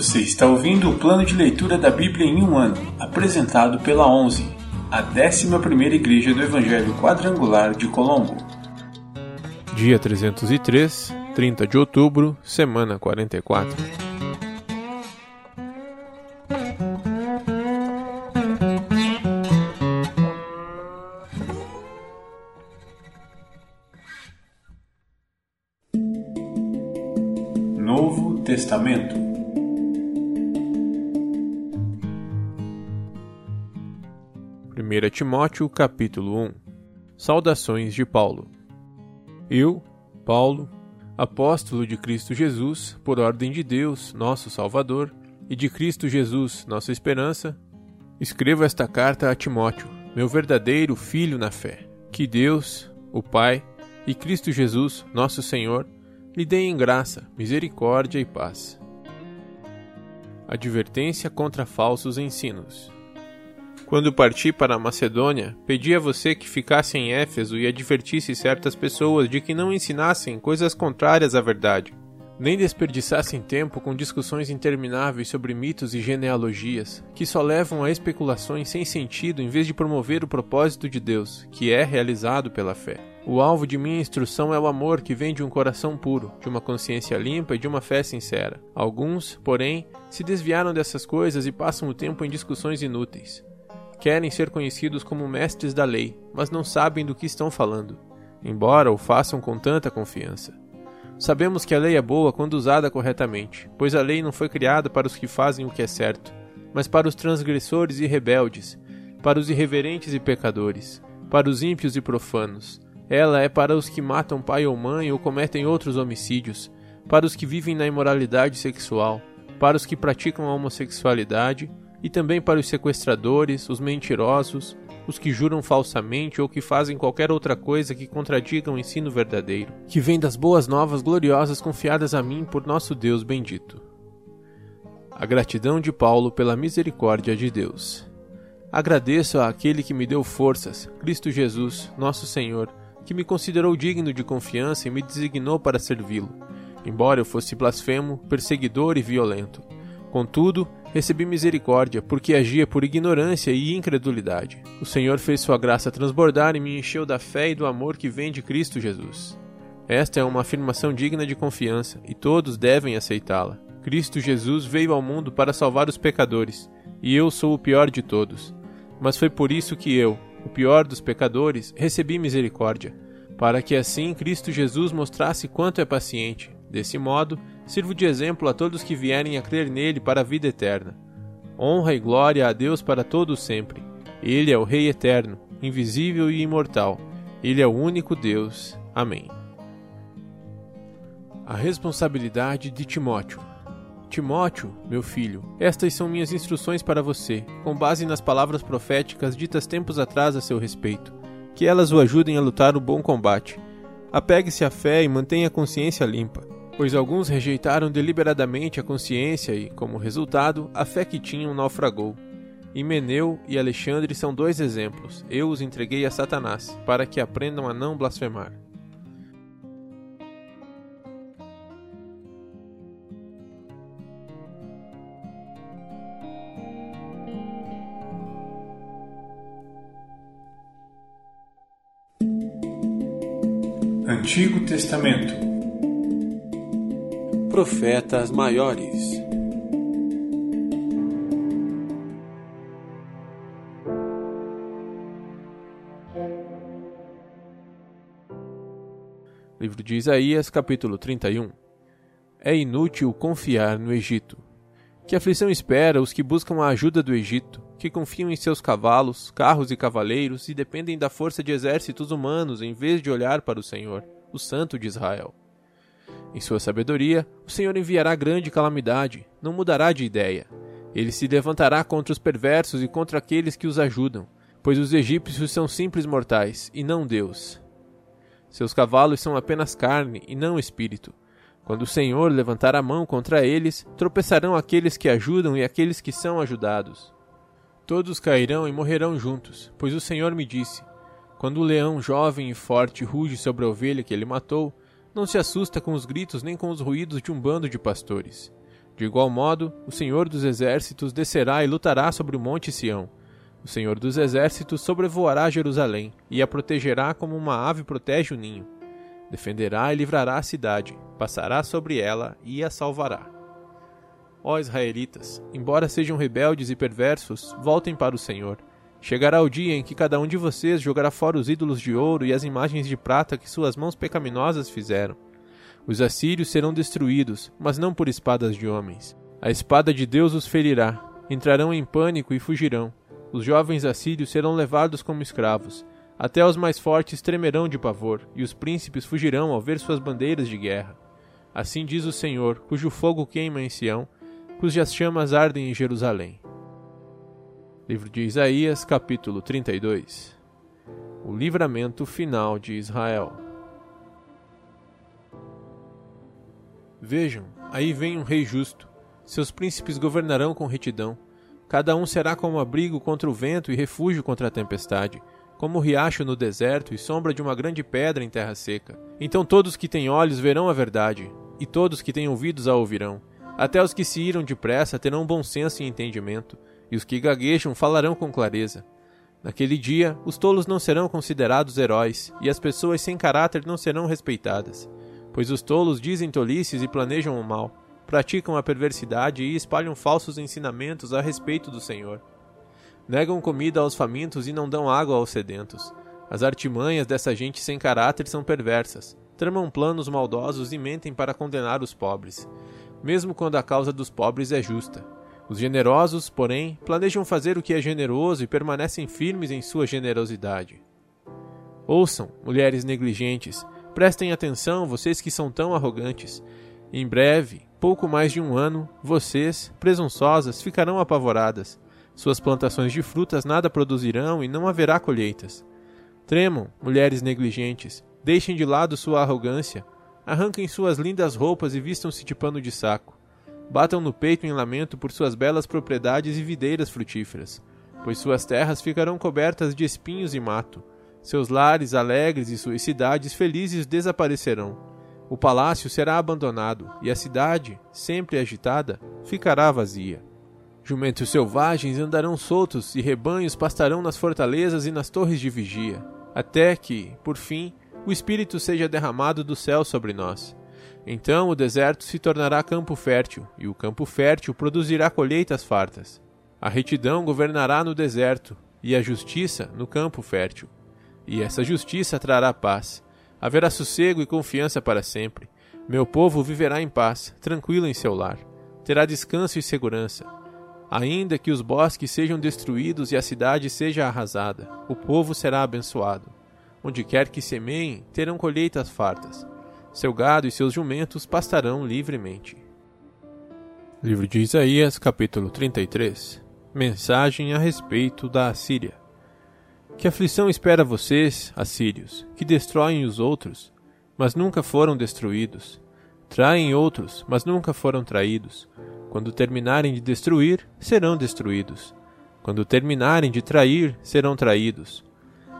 Você está ouvindo o plano de leitura da Bíblia em um ano, apresentado pela 11, a 11ª Igreja do Evangelho Quadrangular de Colombo. Dia 303, 30 de outubro, semana 44. Novo Testamento 1 Timóteo capítulo 1 Saudações de Paulo Eu, Paulo, apóstolo de Cristo Jesus, por ordem de Deus, nosso Salvador, e de Cristo Jesus, nossa esperança, escrevo esta carta a Timóteo, meu verdadeiro filho na fé. Que Deus, o Pai, e Cristo Jesus, nosso Senhor, lhe deem graça, misericórdia e paz. Advertência contra falsos ensinos. Quando parti para a Macedônia, pedi a você que ficasse em Éfeso e advertisse certas pessoas de que não ensinassem coisas contrárias à verdade, nem desperdiçassem tempo com discussões intermináveis sobre mitos e genealogias, que só levam a especulações sem sentido em vez de promover o propósito de Deus, que é realizado pela fé. O alvo de minha instrução é o amor que vem de um coração puro, de uma consciência limpa e de uma fé sincera. Alguns, porém, se desviaram dessas coisas e passam o tempo em discussões inúteis. Querem ser conhecidos como mestres da lei, mas não sabem do que estão falando, embora o façam com tanta confiança. Sabemos que a lei é boa quando usada corretamente, pois a lei não foi criada para os que fazem o que é certo, mas para os transgressores e rebeldes, para os irreverentes e pecadores, para os ímpios e profanos. Ela é para os que matam pai ou mãe ou cometem outros homicídios, para os que vivem na imoralidade sexual, para os que praticam a homossexualidade e também para os sequestradores, os mentirosos, os que juram falsamente ou que fazem qualquer outra coisa que contradiga o ensino verdadeiro, que vem das boas novas gloriosas confiadas a mim por nosso Deus bendito. A gratidão de Paulo pela misericórdia de Deus. Agradeço àquele que me deu forças, Cristo Jesus, nosso Senhor, que me considerou digno de confiança e me designou para servi-lo, embora eu fosse blasfemo, perseguidor e violento. Contudo, recebi misericórdia, porque agia por ignorância e incredulidade. O Senhor fez sua graça transbordar e me encheu da fé e do amor que vem de Cristo Jesus. Esta é uma afirmação digna de confiança, e todos devem aceitá-la. Cristo Jesus veio ao mundo para salvar os pecadores, e eu sou o pior de todos. Mas foi por isso que eu, o pior dos pecadores, recebi misericórdia, para que assim Cristo Jesus mostrasse quanto é paciente. Desse modo, sirvo de exemplo a todos que vierem a crer nele para a vida eterna. Honra e glória a Deus para todos sempre. Ele é o Rei eterno, invisível e imortal. Ele é o único Deus. Amém. A responsabilidade de Timóteo. Timóteo, meu filho, estas são minhas instruções para você, com base nas palavras proféticas ditas tempos atrás a seu respeito. Que elas o ajudem a lutar o bom combate. Apegue-se à fé e mantenha a consciência limpa pois alguns rejeitaram deliberadamente a consciência e, como resultado, a fé que tinham naufragou. Himeneu e Alexandre são dois exemplos. Eu os entreguei a Satanás, para que aprendam a não blasfemar. Antigo Testamento Profetas Maiores Livro de Isaías, capítulo 31 É inútil confiar no Egito. Que aflição espera os que buscam a ajuda do Egito, que confiam em seus cavalos, carros e cavaleiros e dependem da força de exércitos humanos em vez de olhar para o Senhor, o Santo de Israel. Em sua sabedoria, o Senhor enviará grande calamidade, não mudará de ideia. Ele se levantará contra os perversos e contra aqueles que os ajudam, pois os egípcios são simples mortais, e não Deus. Seus cavalos são apenas carne e não espírito. Quando o Senhor levantar a mão contra eles, tropeçarão aqueles que ajudam e aqueles que são ajudados. Todos cairão e morrerão juntos, pois o Senhor me disse: Quando o leão jovem e forte ruge sobre a ovelha que ele matou, não se assusta com os gritos nem com os ruídos de um bando de pastores. De igual modo, o Senhor dos Exércitos descerá e lutará sobre o monte Sião. O Senhor dos Exércitos sobrevoará Jerusalém e a protegerá como uma ave protege o ninho. Defenderá e livrará a cidade, passará sobre ela e a salvará. Ó israelitas, embora sejam rebeldes e perversos, voltem para o Senhor. Chegará o dia em que cada um de vocês jogará fora os ídolos de ouro e as imagens de prata que suas mãos pecaminosas fizeram os assírios serão destruídos, mas não por espadas de homens. A espada de Deus os ferirá. Entrarão em pânico e fugirão. Os jovens assírios serão levados como escravos. Até os mais fortes tremerão de pavor, e os príncipes fugirão ao ver suas bandeiras de guerra. Assim diz o Senhor, cujo fogo queima em Sião, cujas chamas ardem em Jerusalém. Livro de Isaías, capítulo 32 O livramento final de Israel. Vejam, aí vem um rei justo. Seus príncipes governarão com retidão. Cada um será como abrigo contra o vento e refúgio contra a tempestade, como riacho no deserto e sombra de uma grande pedra em terra seca. Então todos que têm olhos verão a verdade, e todos que têm ouvidos a ouvirão. Até os que se iram depressa terão bom senso e entendimento, e os que gaguejam falarão com clareza. Naquele dia, os tolos não serão considerados heróis, e as pessoas sem caráter não serão respeitadas. Pois os tolos dizem tolices e planejam o mal, praticam a perversidade e espalham falsos ensinamentos a respeito do Senhor. Negam comida aos famintos e não dão água aos sedentos. As artimanhas dessa gente sem caráter são perversas. Tramam planos maldosos e mentem para condenar os pobres, mesmo quando a causa dos pobres é justa. Os generosos, porém, planejam fazer o que é generoso e permanecem firmes em sua generosidade. Ouçam, mulheres negligentes, Prestem atenção, vocês que são tão arrogantes. Em breve, pouco mais de um ano, vocês, presunçosas, ficarão apavoradas. Suas plantações de frutas nada produzirão e não haverá colheitas. Tremam, mulheres negligentes, deixem de lado sua arrogância, arranquem suas lindas roupas e vistam-se de pano de saco. Batam no peito em lamento por suas belas propriedades e videiras frutíferas, pois suas terras ficarão cobertas de espinhos e mato seus lares alegres e suas cidades felizes desaparecerão. O palácio será abandonado e a cidade, sempre agitada, ficará vazia. Jumentos selvagens andarão soltos e rebanhos pastarão nas fortalezas e nas torres de vigia, até que, por fim, o Espírito seja derramado do céu sobre nós. Então o deserto se tornará campo fértil, e o campo fértil produzirá colheitas fartas. A retidão governará no deserto, e a justiça no campo fértil e essa justiça trará paz. Haverá sossego e confiança para sempre. Meu povo viverá em paz, tranquilo em seu lar. Terá descanso e segurança. Ainda que os bosques sejam destruídos e a cidade seja arrasada, o povo será abençoado. Onde quer que semeiem, terão colheitas fartas. Seu gado e seus jumentos pastarão livremente. Livro de Isaías, capítulo 33 Mensagem a respeito da Assíria. Que aflição espera vocês, assírios, que destroem os outros, mas nunca foram destruídos? Traem outros, mas nunca foram traídos. Quando terminarem de destruir, serão destruídos. Quando terminarem de trair, serão traídos.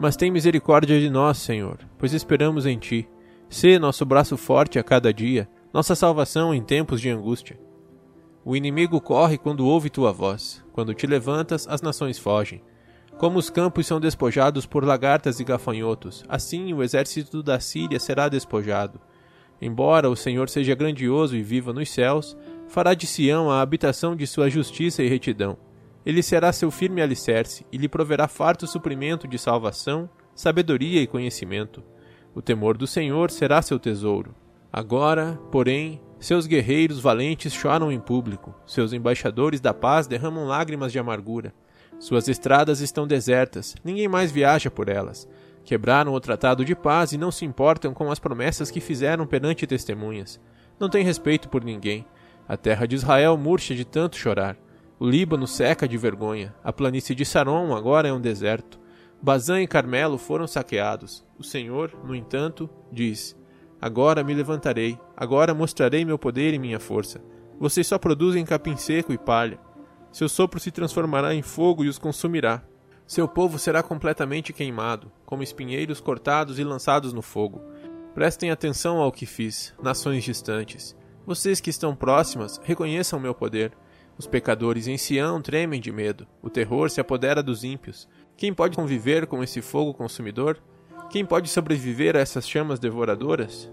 Mas tem misericórdia de nós, Senhor, pois esperamos em Ti. Sê nosso braço forte a cada dia, nossa salvação em tempos de angústia. O inimigo corre quando ouve tua voz. Quando te levantas, as nações fogem. Como os campos são despojados por lagartas e gafanhotos, assim o exército da Síria será despojado. Embora o Senhor seja grandioso e viva nos céus, fará de Sião a habitação de sua justiça e retidão. Ele será seu firme alicerce e lhe proverá farto suprimento de salvação, sabedoria e conhecimento. O temor do Senhor será seu tesouro. Agora, porém, seus guerreiros valentes choram em público, seus embaixadores da paz derramam lágrimas de amargura. Suas estradas estão desertas, ninguém mais viaja por elas. Quebraram o tratado de paz e não se importam com as promessas que fizeram perante testemunhas. Não têm respeito por ninguém. A terra de Israel murcha de tanto chorar. O Líbano seca de vergonha. A planície de Saron agora é um deserto. Bazã e Carmelo foram saqueados. O Senhor, no entanto, diz: Agora me levantarei, agora mostrarei meu poder e minha força. Vocês só produzem capim seco e palha. Seu sopro se transformará em fogo e os consumirá. Seu povo será completamente queimado, como espinheiros cortados e lançados no fogo. Prestem atenção ao que fiz, nações distantes. Vocês que estão próximas, reconheçam meu poder. Os pecadores em Sião tremem de medo. O terror se apodera dos ímpios. Quem pode conviver com esse fogo consumidor? Quem pode sobreviver a essas chamas devoradoras?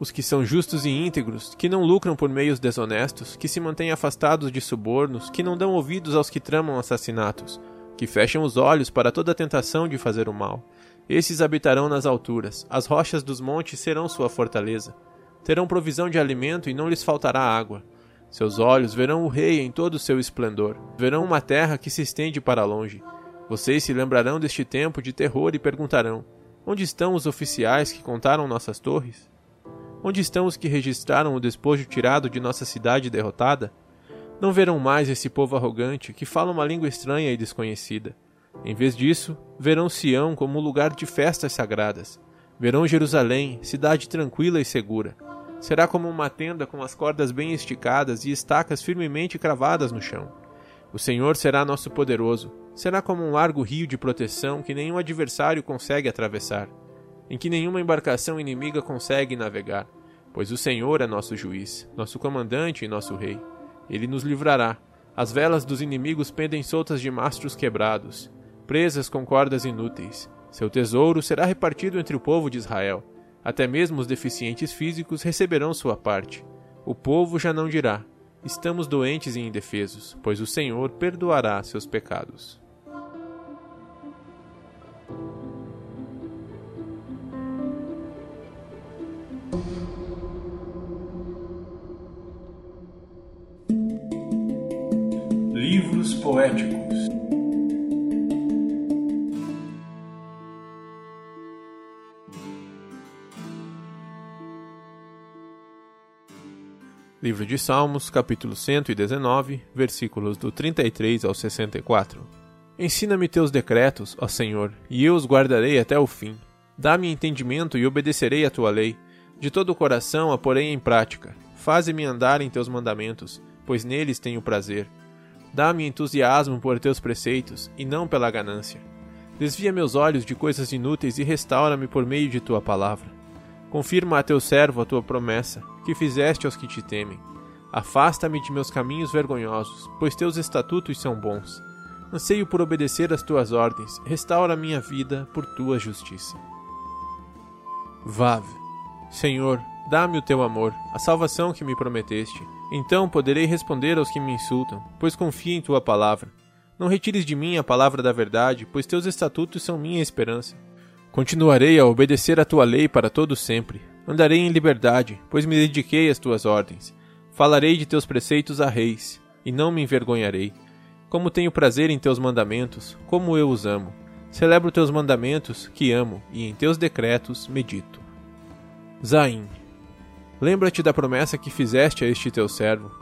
Os que são justos e íntegros, que não lucram por meios desonestos, que se mantêm afastados de subornos, que não dão ouvidos aos que tramam assassinatos, que fecham os olhos para toda tentação de fazer o mal. Esses habitarão nas alturas, as rochas dos montes serão sua fortaleza. Terão provisão de alimento e não lhes faltará água. Seus olhos verão o rei em todo o seu esplendor, verão uma terra que se estende para longe. Vocês se lembrarão deste tempo de terror e perguntarão: Onde estão os oficiais que contaram nossas torres? Onde estão os que registraram o despojo tirado de nossa cidade derrotada? Não verão mais esse povo arrogante que fala uma língua estranha e desconhecida. Em vez disso, verão Sião como um lugar de festas sagradas. Verão Jerusalém, cidade tranquila e segura. Será como uma tenda com as cordas bem esticadas e estacas firmemente cravadas no chão. O Senhor será nosso poderoso. Será como um largo rio de proteção que nenhum adversário consegue atravessar em que nenhuma embarcação inimiga consegue navegar, pois o Senhor é nosso juiz, nosso comandante e nosso rei. Ele nos livrará. As velas dos inimigos pendem soltas de mastros quebrados, presas com cordas inúteis. Seu tesouro será repartido entre o povo de Israel. Até mesmo os deficientes físicos receberão sua parte. O povo já não dirá: Estamos doentes e indefesos, pois o Senhor perdoará seus pecados. Livro de Salmos, capítulo 119, versículos do 33 ao 64. Ensina-me teus decretos, ó Senhor, e eu os guardarei até o fim. Dá-me entendimento e obedecerei a tua lei. De todo o coração a porei em prática. Faze-me andar em teus mandamentos, pois neles tenho prazer. Dá-me entusiasmo por teus preceitos, e não pela ganância. Desvia meus olhos de coisas inúteis e restaura-me por meio de tua palavra. Confirma a teu servo a tua promessa, que fizeste aos que te temem. Afasta-me de meus caminhos vergonhosos, pois teus estatutos são bons. Anseio por obedecer às tuas ordens, restaura minha vida por tua justiça. Vav. Senhor, dá-me o teu amor, a salvação que me prometeste. Então poderei responder aos que me insultam, pois confio em tua palavra. Não retires de mim a palavra da verdade, pois teus estatutos são minha esperança. Continuarei a obedecer a tua lei para todo sempre. Andarei em liberdade, pois me dediquei às tuas ordens. Falarei de teus preceitos a reis, e não me envergonharei. Como tenho prazer em teus mandamentos, como eu os amo. Celebro teus mandamentos, que amo, e em teus decretos medito. Zaim. Lembra-te da promessa que fizeste a este teu servo.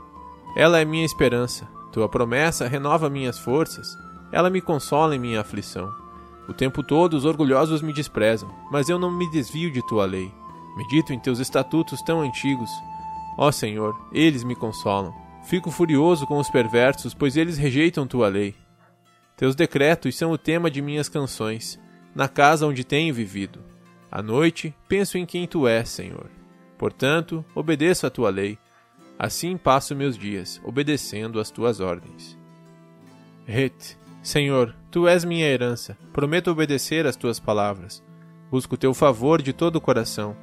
Ela é minha esperança. Tua promessa renova minhas forças. Ela me consola em minha aflição. O tempo todo os orgulhosos me desprezam, mas eu não me desvio de tua lei. Medito em teus estatutos tão antigos. Ó Senhor, eles me consolam. Fico furioso com os perversos, pois eles rejeitam tua lei. Teus decretos são o tema de minhas canções, na casa onde tenho vivido. À noite, penso em quem tu és, Senhor. Portanto, obedeço a tua lei. Assim passo meus dias, obedecendo às tuas ordens. Het, Senhor, tu és minha herança. Prometo obedecer às tuas palavras. Busco teu favor de todo o coração.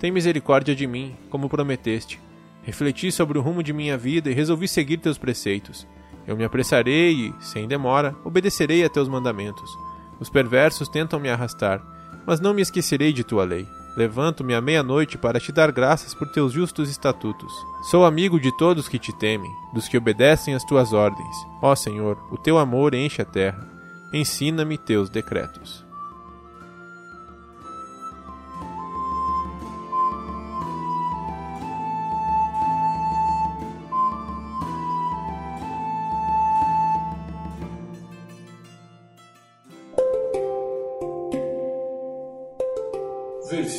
Tem misericórdia de mim, como prometeste. Refleti sobre o rumo de minha vida e resolvi seguir teus preceitos. Eu me apressarei e, sem demora, obedecerei a teus mandamentos. Os perversos tentam me arrastar, mas não me esquecerei de tua lei. Levanto-me à meia-noite para te dar graças por teus justos estatutos. Sou amigo de todos que te temem, dos que obedecem às tuas ordens. Ó Senhor, o teu amor enche a terra. Ensina-me teus decretos.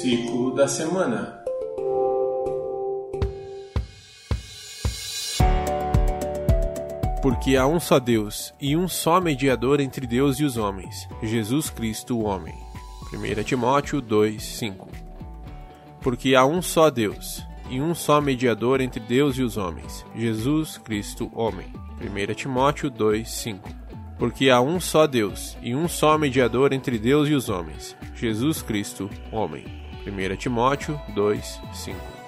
Versículo da semana. Porque há um só Deus e um só mediador entre Deus e os homens, Jesus Cristo, o homem. 1 Timóteo 2:5. Porque há um só Deus e um só mediador entre Deus e os homens, Jesus Cristo, homem. 1 Timóteo 2:5. Porque há um só Deus e um só mediador entre Deus e os homens, Jesus Cristo, homem. 1 Timóteo 2:5.